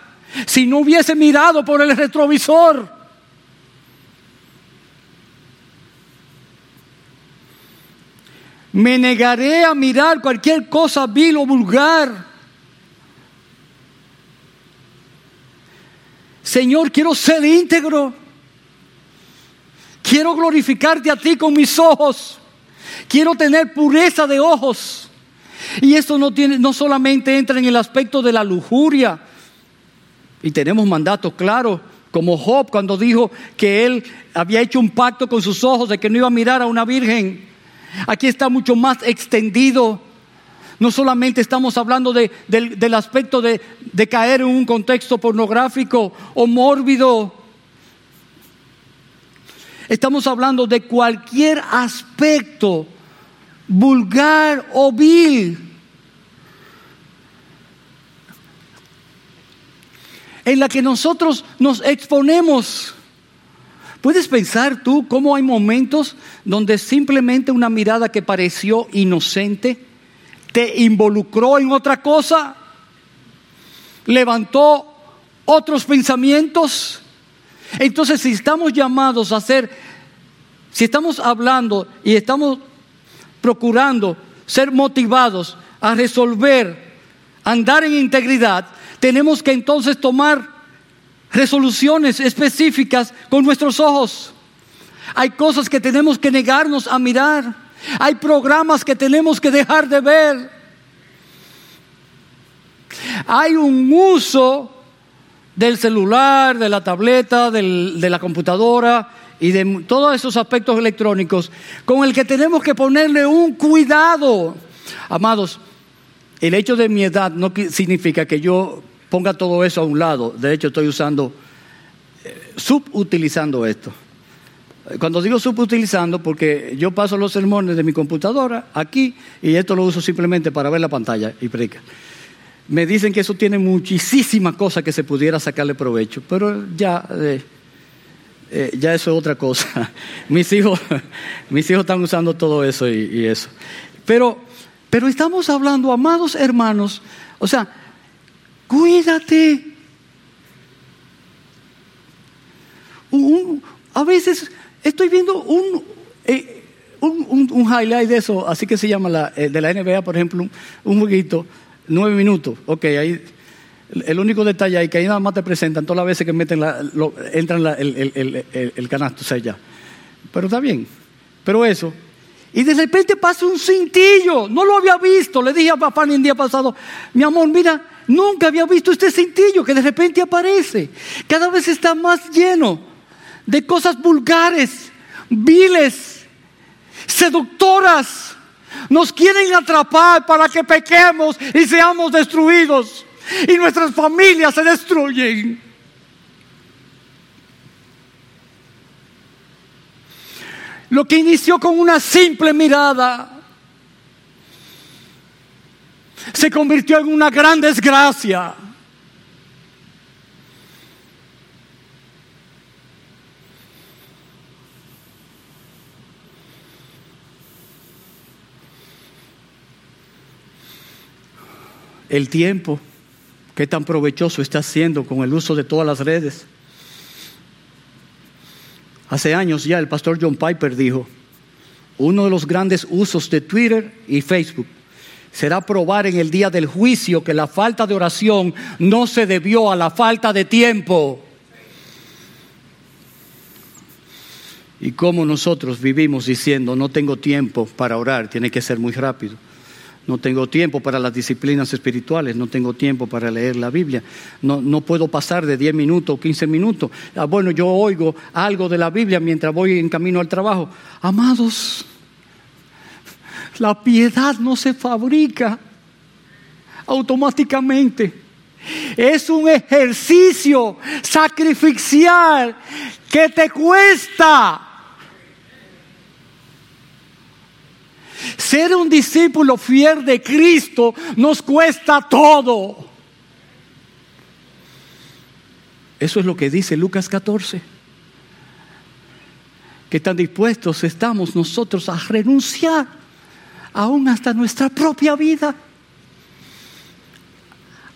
si no hubiese mirado por el retrovisor, Me negaré a mirar cualquier cosa vil o vulgar. Señor, quiero ser íntegro. Quiero glorificarte a ti con mis ojos. Quiero tener pureza de ojos. Y esto no, tiene, no solamente entra en el aspecto de la lujuria. Y tenemos mandatos claros, como Job cuando dijo que él había hecho un pacto con sus ojos de que no iba a mirar a una virgen. Aquí está mucho más extendido. No solamente estamos hablando del, aspecto de, de caer en un contexto pornográfico o mórbido. Estamos hablando de cualquier aspecto vulgar o vil. En la que nosotros nos exponemos. ¿Puedes pensar tú cómo hay momentos donde simplemente una mirada que pareció inocente te involucró en otra cosa? ¿Levantó otros pensamientos? Entonces, si estamos llamados a hacer, si estamos hablando y estamos procurando ser motivados a resolver, andar en integridad, tenemos que entonces tomar resoluciones específicas con nuestros ojos. Hay cosas que tenemos que negarnos a mirar. Hay programas que tenemos que dejar de ver. Hay un uso del celular, de la tableta, de la computadora y de todos esos aspectos electrónicos con el que tenemos que ponerle un cuidado. Amados, el hecho de mi edad no significa que yo ponga todo eso a un lado. De hecho, estoy usando, eh, subutilizando esto. Cuando digo subutilizando, porque yo paso los sermones de mi computadora aquí y esto lo uso simplemente para ver la pantalla y predicar. Me dicen que eso tiene muchísimas cosas que se pudiera sacarle provecho, pero ya, eh, eh, ya eso es otra cosa. mis, hijos, mis hijos están usando todo eso y, eso. Pero, pero estamos hablando, amados hermanos, o sea, cuídate. a veces estoy viendo eh, un, un, highlight de eso, así que se llama la, eh, de la NBA, por ejemplo, un, juguito, nueve minutos. Ok, ahí. El único detalle ahí que ahí nada más te presentan todas las veces que meten la, entran el, el, el, canasto, o sea, ya. Pero está bien. Pero eso. Y de repente pasa un cintillo. No lo había visto. Le dije a papá el día pasado, mi amor, mira, Nunca había visto este cintillo que de repente aparece. Cada vez está más lleno de cosas vulgares, viles, seductoras. Nos quieren atrapar para que pequemos y seamos destruidos. Y nuestras familias se destruyen. Lo que inició con una simple mirada se convirtió en una gran desgracia. El tiempo, qué tan provechoso está haciendo con el uso de todas las redes. Hace años ya el pastor John Piper dijo, uno de los grandes usos de Twitter y Facebook será probar en el día del juicio que la falta de oración no se debió a la falta de tiempo. Y como nosotros vivimos diciendo, no tengo tiempo para orar, tiene que ser muy rápido. No tengo tiempo para las disciplinas espirituales, no tengo tiempo para leer la Biblia, no, no puedo pasar de 10 minutos o 15 minutos. Ah, bueno, yo oigo algo de la Biblia mientras voy en camino al trabajo. Amados, la piedad no se fabrica automáticamente. Es un ejercicio sacrificial que te cuesta. Ser un discípulo fiel de Cristo nos cuesta todo. Eso es lo que dice Lucas 14. Que tan dispuestos estamos nosotros a renunciar aún hasta nuestra propia vida.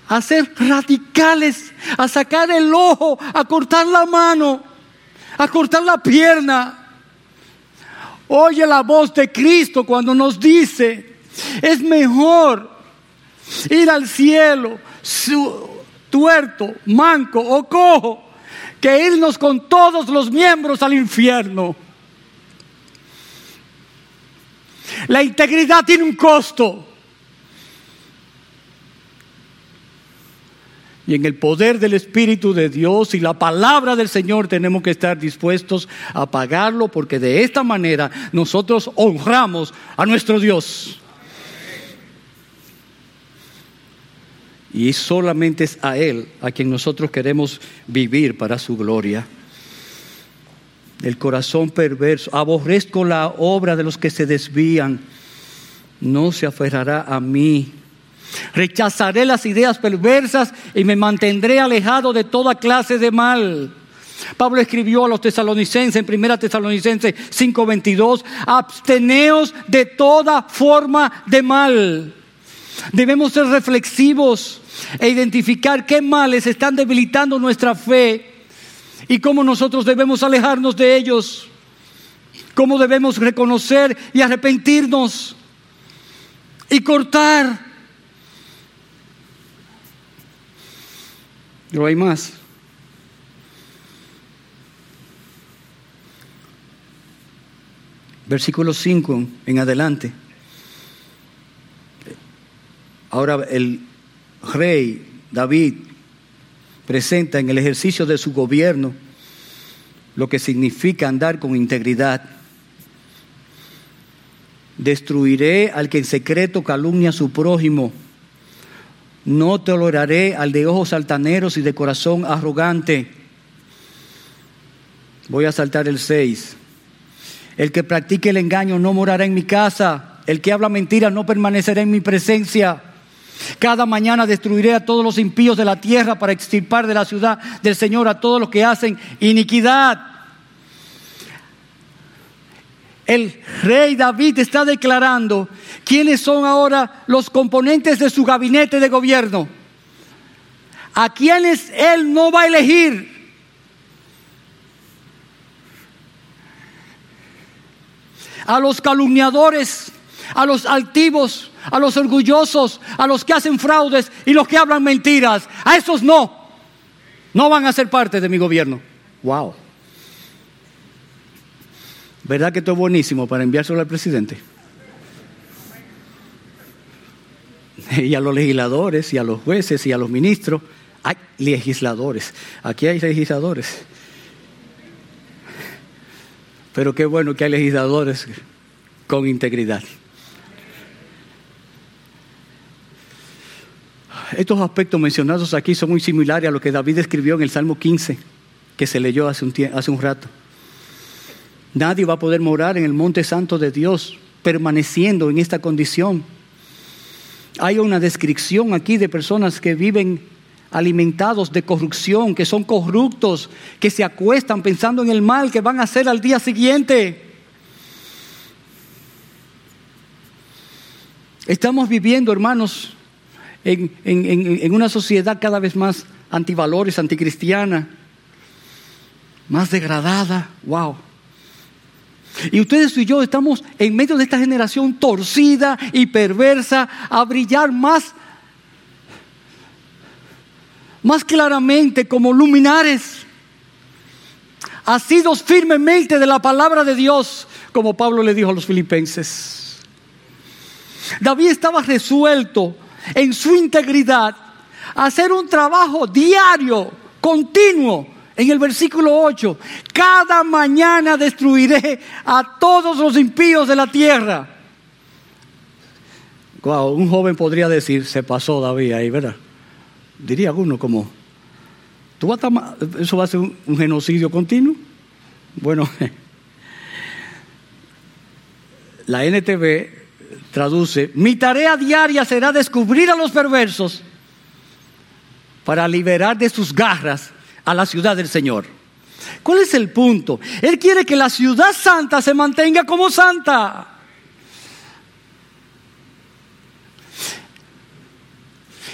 A ser radicales, a sacar el ojo, a cortar la mano, a cortar la pierna. Oye la voz de Cristo cuando nos dice, es mejor ir al cielo tuerto, manco o cojo que irnos con todos los miembros al infierno. La integridad tiene un costo. Y en el poder del Espíritu de Dios y la palabra del Señor tenemos que estar dispuestos a pagarlo porque de esta manera nosotros honramos a nuestro Dios. Y solamente es a Él a quien nosotros queremos vivir para su gloria. El corazón perverso, aborrezco la obra de los que se desvían, no se aferrará a mí Rechazaré las ideas perversas y me mantendré alejado de toda clase de mal. Pablo escribió a los tesalonicenses en 1 Tesalonicenses 5:22, absteneos de toda forma de mal. Debemos ser reflexivos e identificar qué males están debilitando nuestra fe y cómo nosotros debemos alejarnos de ellos. Cómo debemos reconocer y arrepentirnos y cortar No hay más. Versículo 5 en adelante. Ahora el rey David presenta en el ejercicio de su gobierno lo que significa andar con integridad. Destruiré al que en secreto calumnia a su prójimo no toleraré al de ojos altaneros y de corazón arrogante. Voy a saltar el 6. El que practique el engaño no morará en mi casa. El que habla mentira no permanecerá en mi presencia. Cada mañana destruiré a todos los impíos de la tierra para extirpar de la ciudad del Señor a todos los que hacen iniquidad. El rey David está declarando quiénes son ahora los componentes de su gabinete de gobierno. A quienes él no va a elegir. A los calumniadores, a los altivos, a los orgullosos, a los que hacen fraudes y los que hablan mentiras. A esos no. No van a ser parte de mi gobierno. Wow. ¿Verdad que esto es buenísimo para enviárselo al presidente? Y a los legisladores, y a los jueces, y a los ministros. Hay legisladores. Aquí hay legisladores. Pero qué bueno que hay legisladores con integridad. Estos aspectos mencionados aquí son muy similares a lo que David escribió en el Salmo 15, que se leyó hace un, hace un rato. Nadie va a poder morar en el monte santo de Dios permaneciendo en esta condición. Hay una descripción aquí de personas que viven alimentados de corrupción, que son corruptos, que se acuestan pensando en el mal que van a hacer al día siguiente. Estamos viviendo, hermanos, en, en una sociedad cada vez más antivalores, anticristiana, más degradada. ¡Wow! Y ustedes y yo estamos en medio de esta generación torcida y perversa a brillar más, más claramente como luminares, asidos firmemente de la palabra de Dios, como Pablo le dijo a los filipenses. David estaba resuelto en su integridad hacer un trabajo diario, continuo, en el versículo 8, cada mañana destruiré a todos los impíos de la tierra. Wow, un joven podría decir, se pasó David ahí, ¿verdad? Diría uno como, ¿tú vas a ¿eso va a ser un, un genocidio continuo? Bueno, la NTV traduce, mi tarea diaria será descubrir a los perversos para liberar de sus garras a la ciudad del Señor. ¿Cuál es el punto? Él quiere que la ciudad santa se mantenga como santa.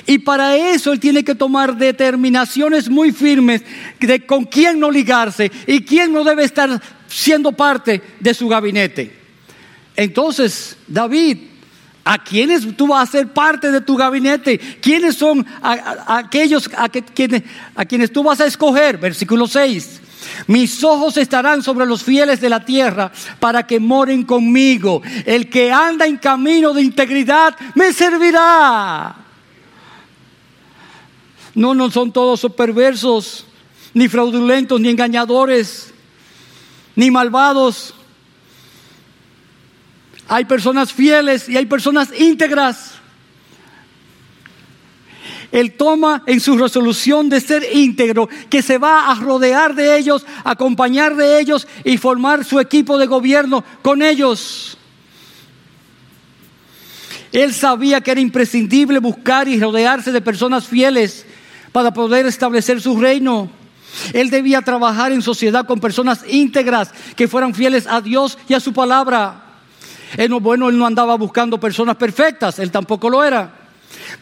Y para eso él tiene que tomar determinaciones muy firmes de con quién no ligarse y quién no debe estar siendo parte de su gabinete. Entonces, David ¿A quiénes tú vas a ser parte de tu gabinete? ¿Quiénes son aquellos a, quienes, tú vas a escoger? Versículo 6. Mis ojos estarán sobre los fieles de la tierra para que moren conmigo. El que anda en camino de integridad me servirá. No, no son todos perversos, ni fraudulentos, ni engañadores, ni malvados. Hay personas fieles y hay personas íntegras. Él toma en su resolución de ser íntegro que se va a rodear de ellos, acompañar de ellos y formar su equipo de gobierno con ellos. Él sabía que era imprescindible buscar y rodearse de personas fieles para poder establecer su reino. Él debía trabajar en sociedad con personas íntegras que fueran fieles a Dios y a su palabra. Bueno, él no andaba buscando personas perfectas, él tampoco lo era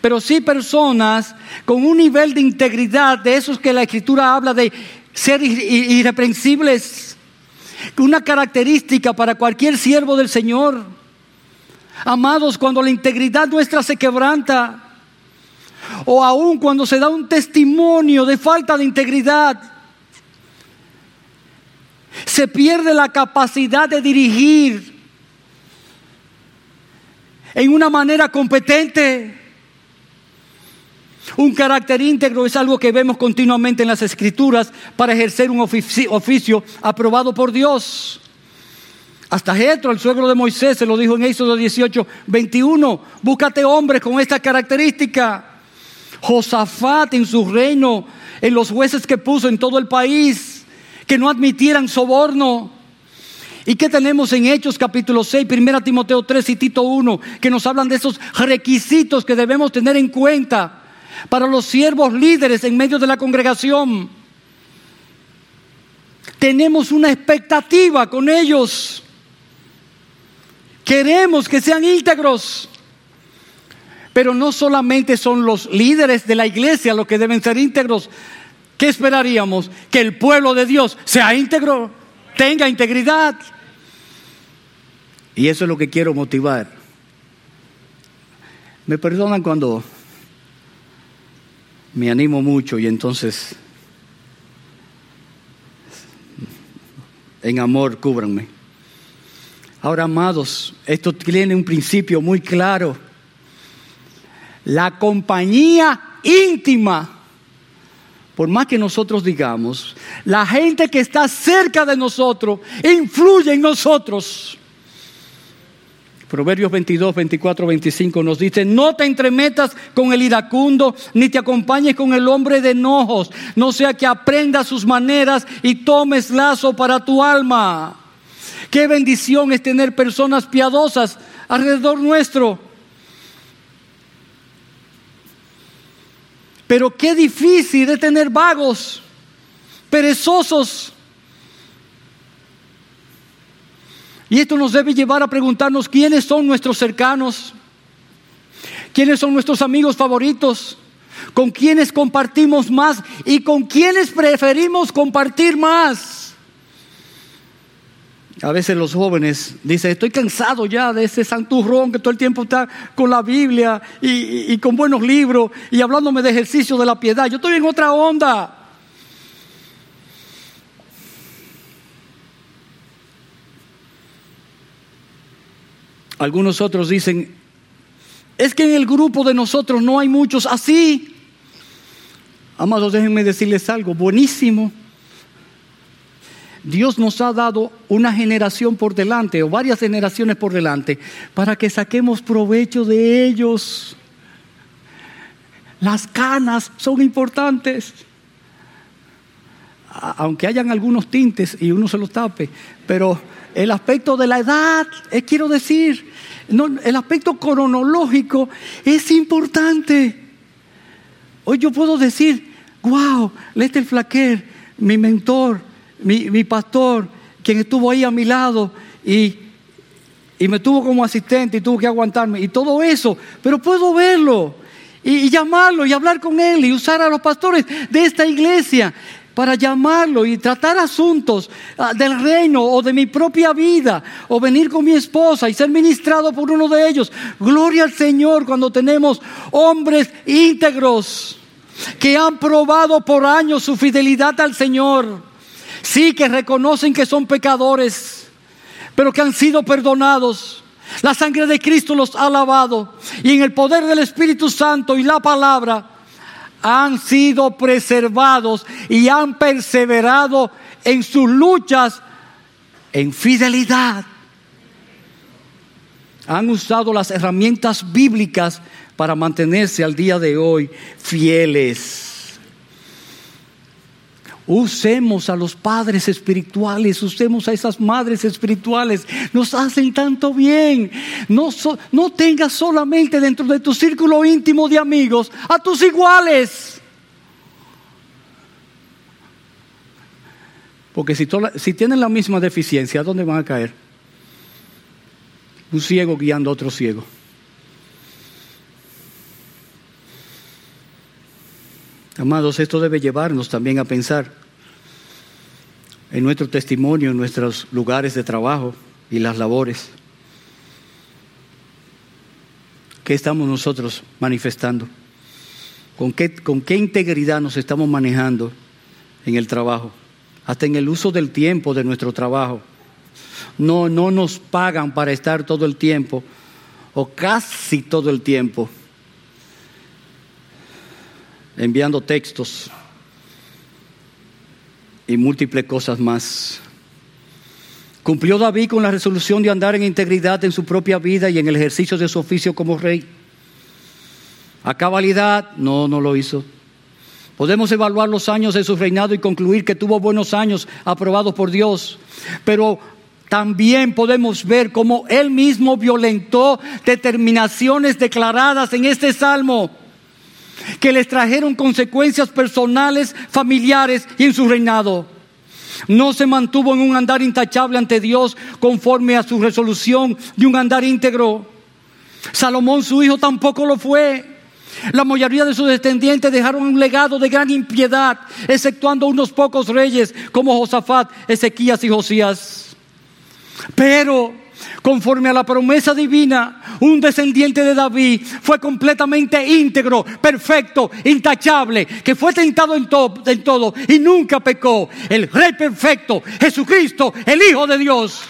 pero sí personas con un nivel de integridad, de esos que la escritura habla de ser irreprensibles, una característica para cualquier siervo del Señor. Amados, cuando la integridad nuestra se quebranta, o aún cuando se da un testimonio de falta de integridad, se pierde la capacidad de dirigir en una manera competente. Un carácter íntegro es algo que vemos continuamente en las escrituras para ejercer un oficio, aprobado por Dios. Hasta Jetro, el suegro de Moisés, se lo dijo en Éxodo 18, 21. Búscate hombres con esta característica. Josafat en su reino, en los jueces que puso en todo el país, que no admitieran soborno. ¿Y qué tenemos en Hechos capítulo 6, 1 Timoteo 3 y Tito 1, que nos hablan de esos requisitos que debemos tener en cuenta? para los siervos líderes en medio de la congregación. Tenemos una expectativa con ellos. Queremos que sean íntegros. Pero no solamente son los líderes de la iglesia los que deben ser íntegros. ¿Qué esperaríamos? Que el pueblo de Dios sea íntegro, tenga integridad. Y eso es lo que quiero motivar. Me perdonan cuando me animo mucho y entonces en amor cúbranme. Ahora, amados, esto tiene un principio muy claro. La compañía íntima, por más que nosotros digamos, la gente que está cerca de nosotros influye en nosotros. Proverbios 22, 24, 25 nos dice, no te entremetas con el iracundo, ni te acompañes con el hombre de enojos, no sea que aprendas sus maneras y tomes lazo para tu alma. Qué bendición es tener personas piadosas alrededor nuestro. Pero qué difícil es tener vagos, perezosos, Y esto nos debe llevar a preguntarnos quiénes son nuestros cercanos, quiénes son nuestros amigos favoritos, con quiénes compartimos más y con quiénes preferimos compartir más. A veces los jóvenes dicen, estoy cansado ya de ese santurrón que todo el tiempo está con la Biblia y, con buenos libros y hablándome de ejercicio de la piedad. Yo estoy en otra onda. Algunos otros dicen, es que en el grupo de nosotros no hay muchos así. Amados, déjenme decirles algo buenísimo. Dios nos ha dado una generación por delante o varias generaciones por delante para que saquemos provecho de ellos. Las canas son importantes. Aunque hayan algunos tintes y uno se los tape, pero el aspecto de la edad, eh, quiero decir, el aspecto cronológico es importante. Hoy yo puedo decir, wow, Lester Flaquer, mi mentor, mi, pastor, quien estuvo ahí a mi lado y, y me tuvo como asistente y tuvo que aguantarme y todo eso, pero puedo verlo y llamarlo y hablar con él y usar a los pastores de esta iglesia para llamarlo y tratar asuntos ah, del reino o de mi propia vida o venir con mi esposa y ser ministrado por uno de ellos. Gloria al Señor cuando tenemos hombres íntegros que han probado por años su fidelidad al Señor. Sí que reconocen que son pecadores, pero que han sido perdonados. La sangre de Cristo los ha lavado y en el poder del Espíritu Santo y la palabra han sido preservados y han perseverado en sus luchas en fidelidad. Han usado las herramientas bíblicas para mantenerse al día de hoy fieles. Usemos a los padres espirituales, usemos a esas madres espirituales, nos hacen tanto bien. No, tengas solamente dentro de tu círculo íntimo de amigos a tus iguales. Porque si, si tienen la misma deficiencia, ¿a dónde van a caer? Un ciego guiando a otro ciego. Amados, esto debe llevarnos también a pensar en nuestro testimonio, en nuestros lugares de trabajo y las labores. ¿Qué estamos nosotros manifestando? ¿Con qué, con qué integridad nos estamos manejando en el trabajo? Hasta en el uso del tiempo de nuestro trabajo. No, no nos pagan para estar todo el tiempo o casi todo el tiempo enviando textos y múltiples cosas más. Cumplió David con la resolución de andar en integridad en su propia vida y en el ejercicio de su oficio como rey. A cabalidad, no, no lo hizo. Podemos evaluar los años de su reinado y concluir que tuvo buenos años aprobados por Dios, pero también podemos ver cómo él mismo violentó determinaciones declaradas en este salmo que les trajeron consecuencias personales, familiares y en su reinado. No se mantuvo en un andar intachable ante Dios conforme a su resolución de un andar íntegro. Salomón, su hijo, tampoco lo fue. La mayoría de sus descendientes dejaron un legado de gran impiedad, exceptuando unos pocos reyes como Josafat, Ezequías y Josías. Pero conforme a la promesa divina, un descendiente de David fue completamente íntegro, perfecto, intachable, que fue tentado en, en todo y nunca pecó. El Rey perfecto, Jesucristo, el Hijo de Dios.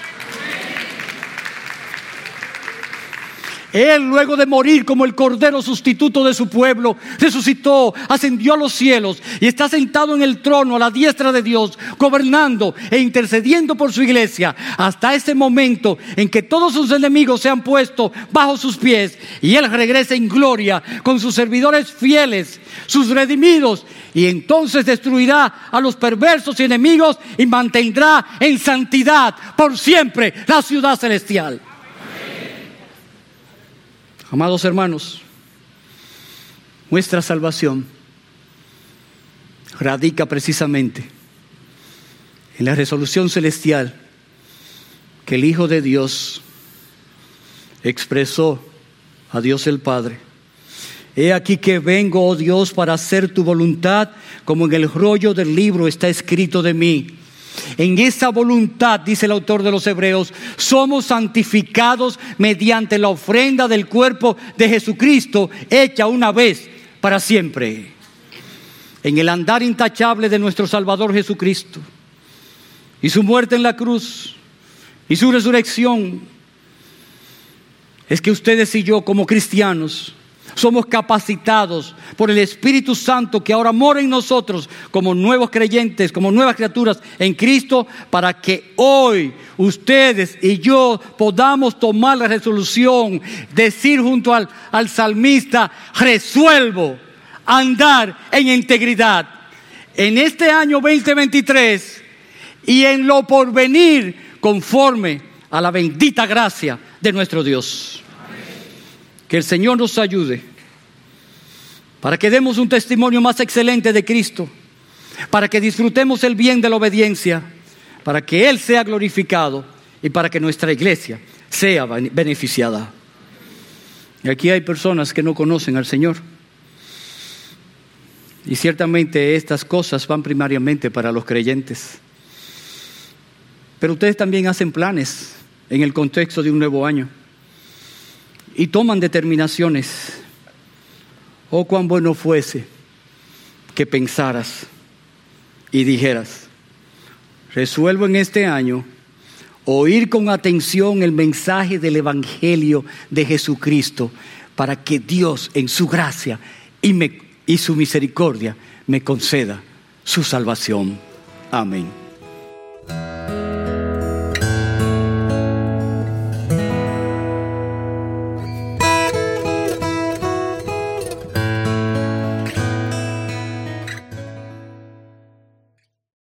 Él, luego de morir como el Cordero sustituto de su pueblo, resucitó, ascendió a los cielos y está sentado en el trono a la diestra de Dios, gobernando e intercediendo por su iglesia hasta ese momento en que todos sus enemigos se han puesto bajo sus pies y Él regresa en gloria con sus servidores fieles, sus redimidos, y entonces destruirá a los perversos y enemigos y mantendrá en santidad por siempre la ciudad celestial. Amados hermanos, nuestra salvación radica precisamente en la resolución celestial que el Hijo de Dios expresó a Dios el Padre. He aquí que vengo, oh Dios, para hacer tu voluntad, como en el rollo del libro está escrito de mí. En esa voluntad, dice el autor de los Hebreos, somos santificados mediante la ofrenda del cuerpo de Jesucristo hecha una vez para siempre. En el andar intachable de nuestro Salvador Jesucristo y su muerte en la cruz y su resurrección, es que ustedes y yo como cristianos somos capacitados por el Espíritu Santo que ahora mora en nosotros como nuevos creyentes, como nuevas criaturas en Cristo, para que hoy ustedes y yo podamos tomar la resolución, decir junto al, al salmista, resuelvo andar en integridad. En este año 2023 y en lo porvenir conforme a la bendita gracia de nuestro Dios. El Señor nos ayude para que demos un testimonio más excelente de Cristo, para que disfrutemos el bien de la obediencia, para que Él sea glorificado y para que nuestra iglesia sea beneficiada. Y aquí hay personas que no conocen al Señor. Y ciertamente estas cosas van primariamente para los creyentes. Pero ustedes también hacen planes en el contexto de un nuevo año y toman determinaciones. Oh, cuán bueno fuese que pensaras y dijeras, resuelvo en este año oír con atención el mensaje del Evangelio de Jesucristo para que Dios en su gracia y, y su misericordia me conceda su salvación. Amén.